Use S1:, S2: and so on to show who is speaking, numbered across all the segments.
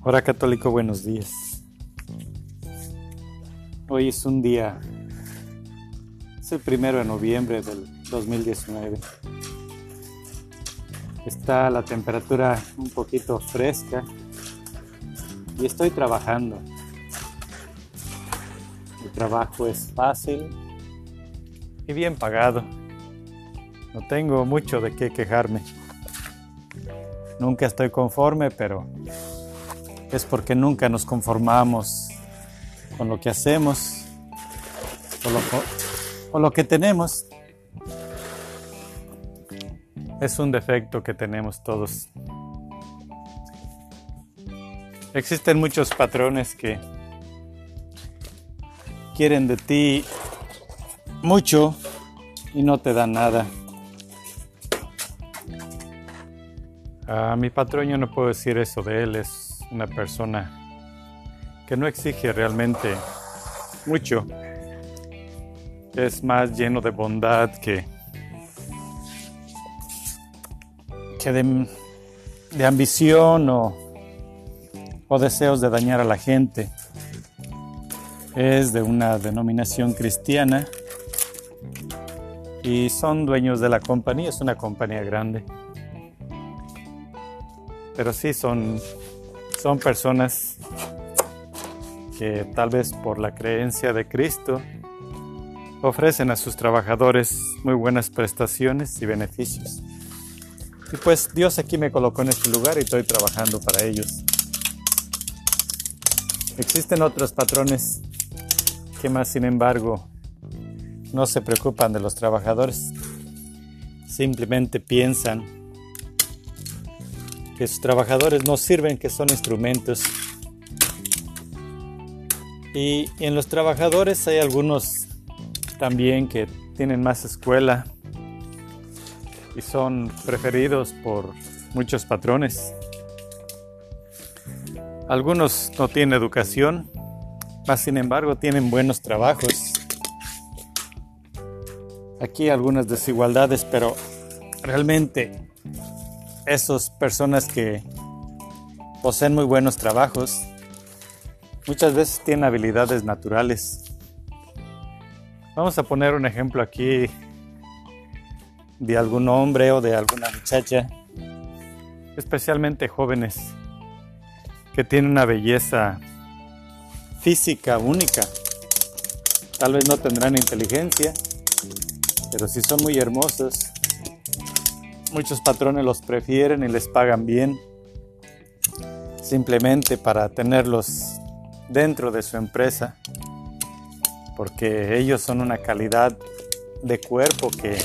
S1: Hola católico, buenos días. Hoy es un día, es el primero de noviembre del 2019. Está la temperatura un poquito fresca y estoy trabajando. Mi trabajo es fácil y bien pagado. No tengo mucho de qué quejarme. Nunca estoy conforme, pero es porque nunca nos conformamos con lo que hacemos o lo, o lo que tenemos. Es un defecto que tenemos todos. Existen muchos patrones que quieren de ti mucho y no te dan nada. A mi patrón yo no puedo decir eso de él, es una persona que no exige realmente mucho. Es más lleno de bondad que, que de, ambición o, o deseos de dañar a la gente. Es de una denominación cristiana y son dueños de la compañía, es una compañía grande pero sí son, son personas que tal vez por la creencia de Cristo ofrecen a sus trabajadores muy buenas prestaciones y beneficios. Y pues Dios aquí me colocó en este lugar y estoy trabajando para ellos. Existen otros patrones que más sin embargo no se preocupan de los trabajadores. Simplemente piensan que sus trabajadores no sirven, que son instrumentos. Y, en los trabajadores hay algunos también que tienen más escuela y son preferidos por muchos patrones. Algunos no tienen educación, mas sin embargo tienen buenos trabajos. Aquí algunas desigualdades, pero realmente esas personas que poseen muy buenos trabajos muchas veces tienen habilidades naturales. Vamos a poner un ejemplo aquí de algún hombre o de alguna muchacha, especialmente jóvenes, que tienen una belleza física única. Tal vez no tendrán inteligencia, pero si son muy hermosos, Muchos patrones los prefieren y les pagan bien simplemente para tenerlos dentro de su empresa porque ellos son una calidad de cuerpo que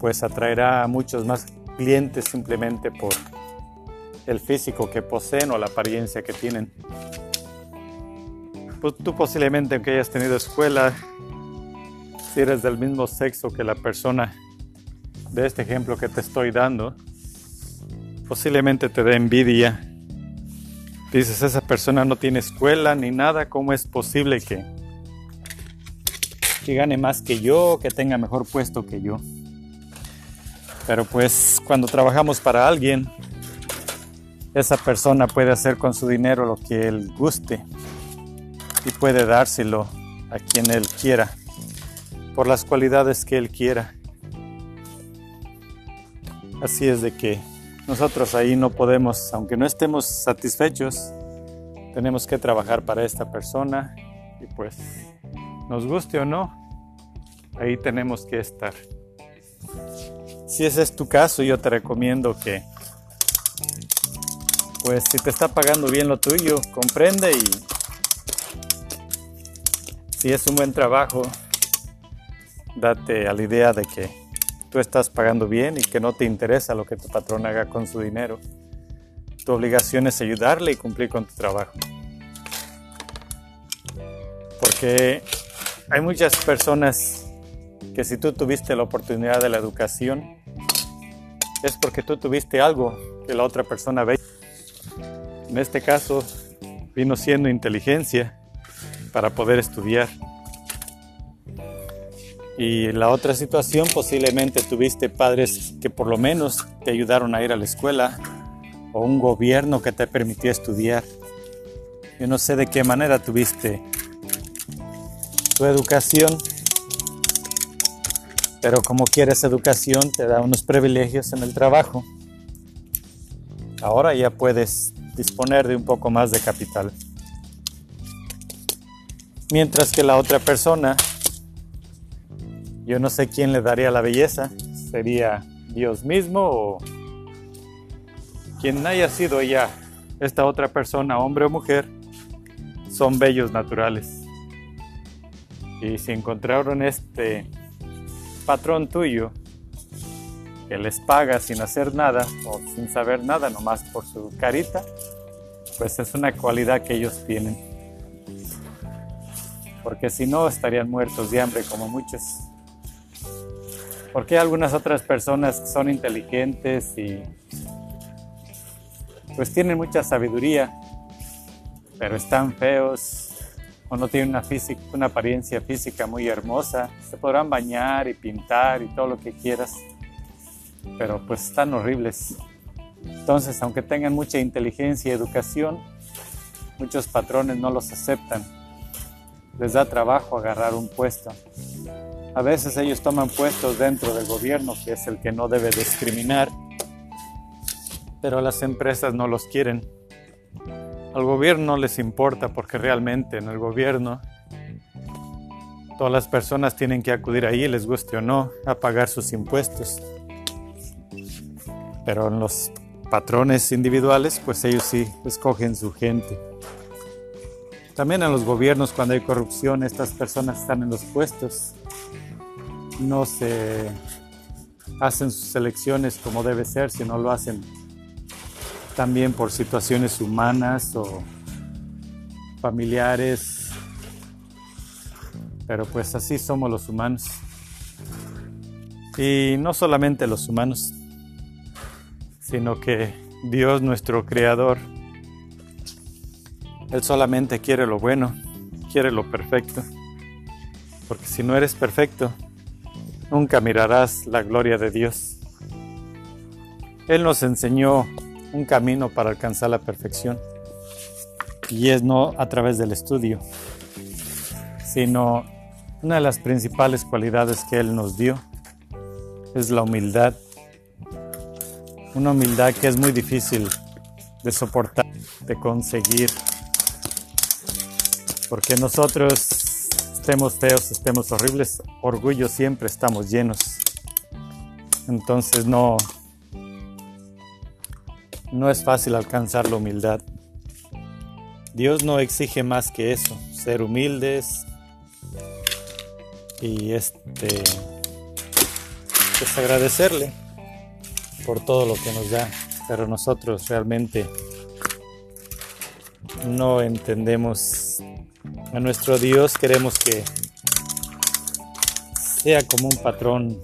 S1: pues atraerá a muchos más clientes simplemente por el físico que poseen o la apariencia que tienen. Pues tú posiblemente aunque hayas tenido escuela, si eres del mismo sexo que la persona de este ejemplo que te estoy dando, posiblemente te dé envidia. Dices, esa persona no tiene escuela ni nada, ¿cómo es posible que, que gane más que yo, que tenga mejor puesto que yo? Pero pues cuando trabajamos para alguien, esa persona puede hacer con su dinero lo que él guste y puede dárselo a quien él quiera, por las cualidades que él quiera. Así es de que nosotros ahí no podemos, aunque no estemos satisfechos, tenemos que trabajar para esta persona y pues nos guste o no, ahí tenemos que estar. Si ese es tu caso, yo te recomiendo que, pues si te está pagando bien lo tuyo, comprende y si es un buen trabajo, date a la idea de que tú estás pagando bien y que no te interesa lo que tu patrón haga con su dinero. Tu obligación es ayudarle y cumplir con tu trabajo. Porque hay muchas personas que si tú tuviste la oportunidad de la educación, es porque tú tuviste algo que la otra persona ve. En este caso, vino siendo inteligencia para poder estudiar. Y la otra situación, posiblemente tuviste padres que por lo menos te ayudaron a ir a la escuela o un gobierno que te permitió estudiar. Yo no sé de qué manera tuviste tu educación, pero como quieres educación te da unos privilegios en el trabajo. Ahora ya puedes disponer de un poco más de capital. Mientras que la otra persona, yo no sé quién le daría la belleza, sería Dios mismo o quien haya sido ya esta otra persona, hombre o mujer, son bellos naturales. Y si encontraron este patrón tuyo que les paga sin hacer nada o sin saber nada, nomás por su carita, pues es una cualidad que ellos tienen. Porque si no, estarían muertos de hambre como muchos. Porque algunas otras personas son inteligentes y pues tienen mucha sabiduría, pero están feos o no tienen una, física, una apariencia física muy hermosa. Se podrán bañar y pintar y todo lo que quieras, pero pues están horribles. Entonces, aunque tengan mucha inteligencia y educación, muchos patrones no los aceptan. Les da trabajo agarrar un puesto. A veces ellos toman puestos dentro del gobierno, que es el que no debe discriminar, pero las empresas no los quieren al gobierno no les importa porque realmente en el gobierno todas las personas tienen que acudir ahí, les guste o no, a pagar sus impuestos. Pero en los patrones individuales, pues ellos sí escogen su gente. También en los gobiernos, cuando hay corrupción, estas personas están en los puestos. No se hacen sus elecciones como debe ser, sino lo hacen también por situaciones humanas o familiares, pero pues así somos los humanos. Y no solamente los humanos, sino que Dios nuestro Creador, Él solamente quiere lo bueno, quiere lo perfecto, porque si no eres perfecto, nunca mirarás la gloria de Dios. Él nos enseñó un camino para alcanzar la perfección. Y es no a través del estudio, sino una de las principales cualidades que Él nos dio es la humildad. Una humildad que es muy difícil de soportar, de conseguir. Porque nosotros estemos feos, estemos horribles, orgullo siempre estamos llenos. Entonces no, no es fácil alcanzar la humildad. Dios no exige más que eso, ser humildes y este pues agradecerle por todo lo que nos da, pero nosotros realmente no entendemos a nuestro Dios, queremos que sea como un patrón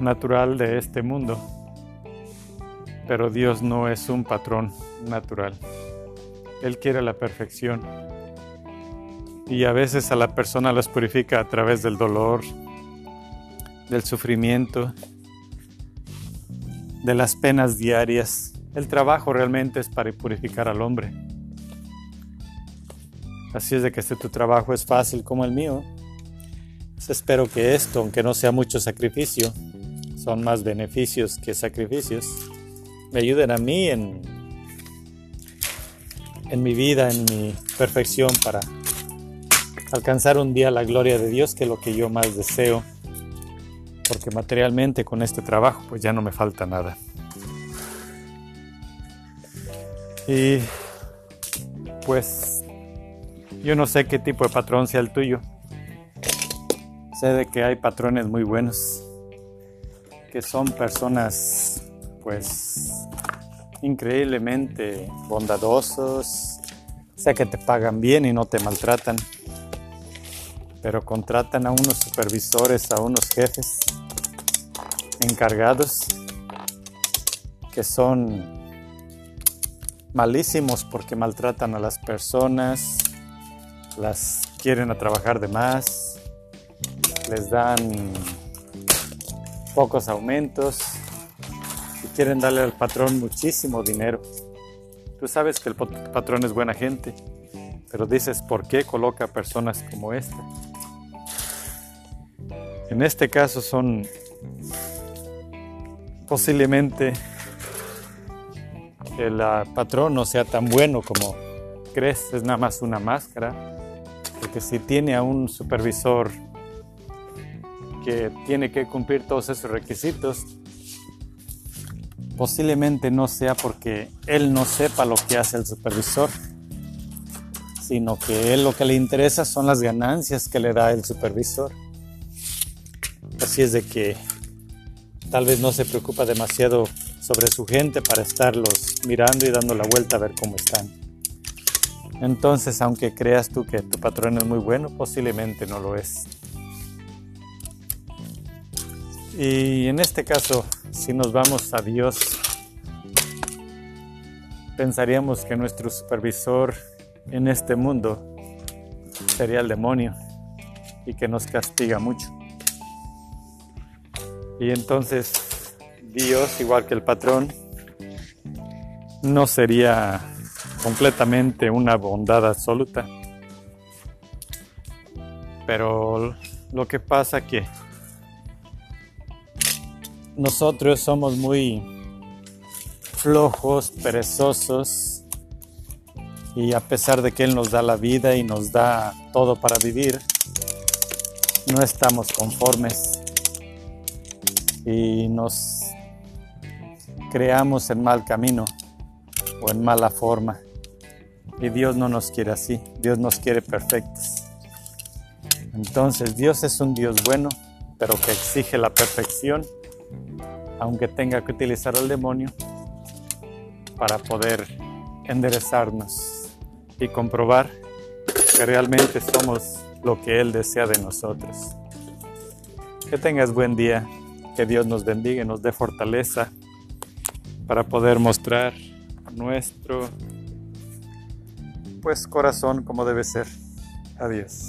S1: natural de este mundo pero Dios no es un patrón natural. Él quiere la perfección. Y a veces a la persona las purifica a través del dolor, del sufrimiento, de las penas diarias. El trabajo realmente es para purificar al hombre. Así es de que este tu trabajo es fácil como el mío. Pues espero que esto, aunque no sea mucho sacrificio, son más beneficios que sacrificios me ayuden a mí en, en mi vida, en mi perfección para alcanzar un día la gloria de Dios, que es lo que yo más deseo, porque materialmente con este trabajo pues ya no me falta nada. Y pues yo no sé qué tipo de patrón sea el tuyo. Sé de que hay patrones muy buenos, que son personas pues increíblemente bondadosos, sé que te pagan bien y no te maltratan, pero contratan a unos supervisores, a unos jefes encargados que son malísimos porque maltratan a las personas, las quieren a trabajar de más, les dan pocos aumentos quieren darle al patrón muchísimo dinero. Tú sabes que el patrón es buena gente, pero dices, ¿por qué coloca personas como esta? En este caso son posiblemente el patrón no sea tan bueno como crees, es nada más una máscara, porque si tiene a un supervisor que tiene que cumplir todos esos requisitos, posiblemente no sea porque él no sepa lo que hace el supervisor, sino que él lo que le interesa son las ganancias que le da el supervisor. Así es de que tal vez no se preocupa demasiado sobre su gente para estarlos mirando y dando la vuelta a ver cómo están. Entonces, aunque creas tú que tu patrón es muy bueno, posiblemente no lo es. Y en este caso, si nos vamos a Dios, pensaríamos que nuestro supervisor en este mundo sería el demonio y que nos castiga mucho. Y entonces Dios, igual que el patrón, no sería completamente una bondad absoluta. Pero lo que pasa que nosotros somos muy flojos, perezosos, y a pesar de que Él nos da la vida y nos da todo para vivir, no estamos conformes y nos creamos en mal camino o en mala forma. Y Dios no nos quiere así, Dios nos quiere perfectos. Entonces Dios es un Dios bueno, pero que exige la perfección, aunque tenga que utilizar al demonio para poder enderezarnos y comprobar que realmente somos lo que Él desea de nosotros. Que tengas buen día. Que Dios nos bendiga y nos dé fortaleza para poder mostrar nuestro pues corazón como debe ser. Adiós.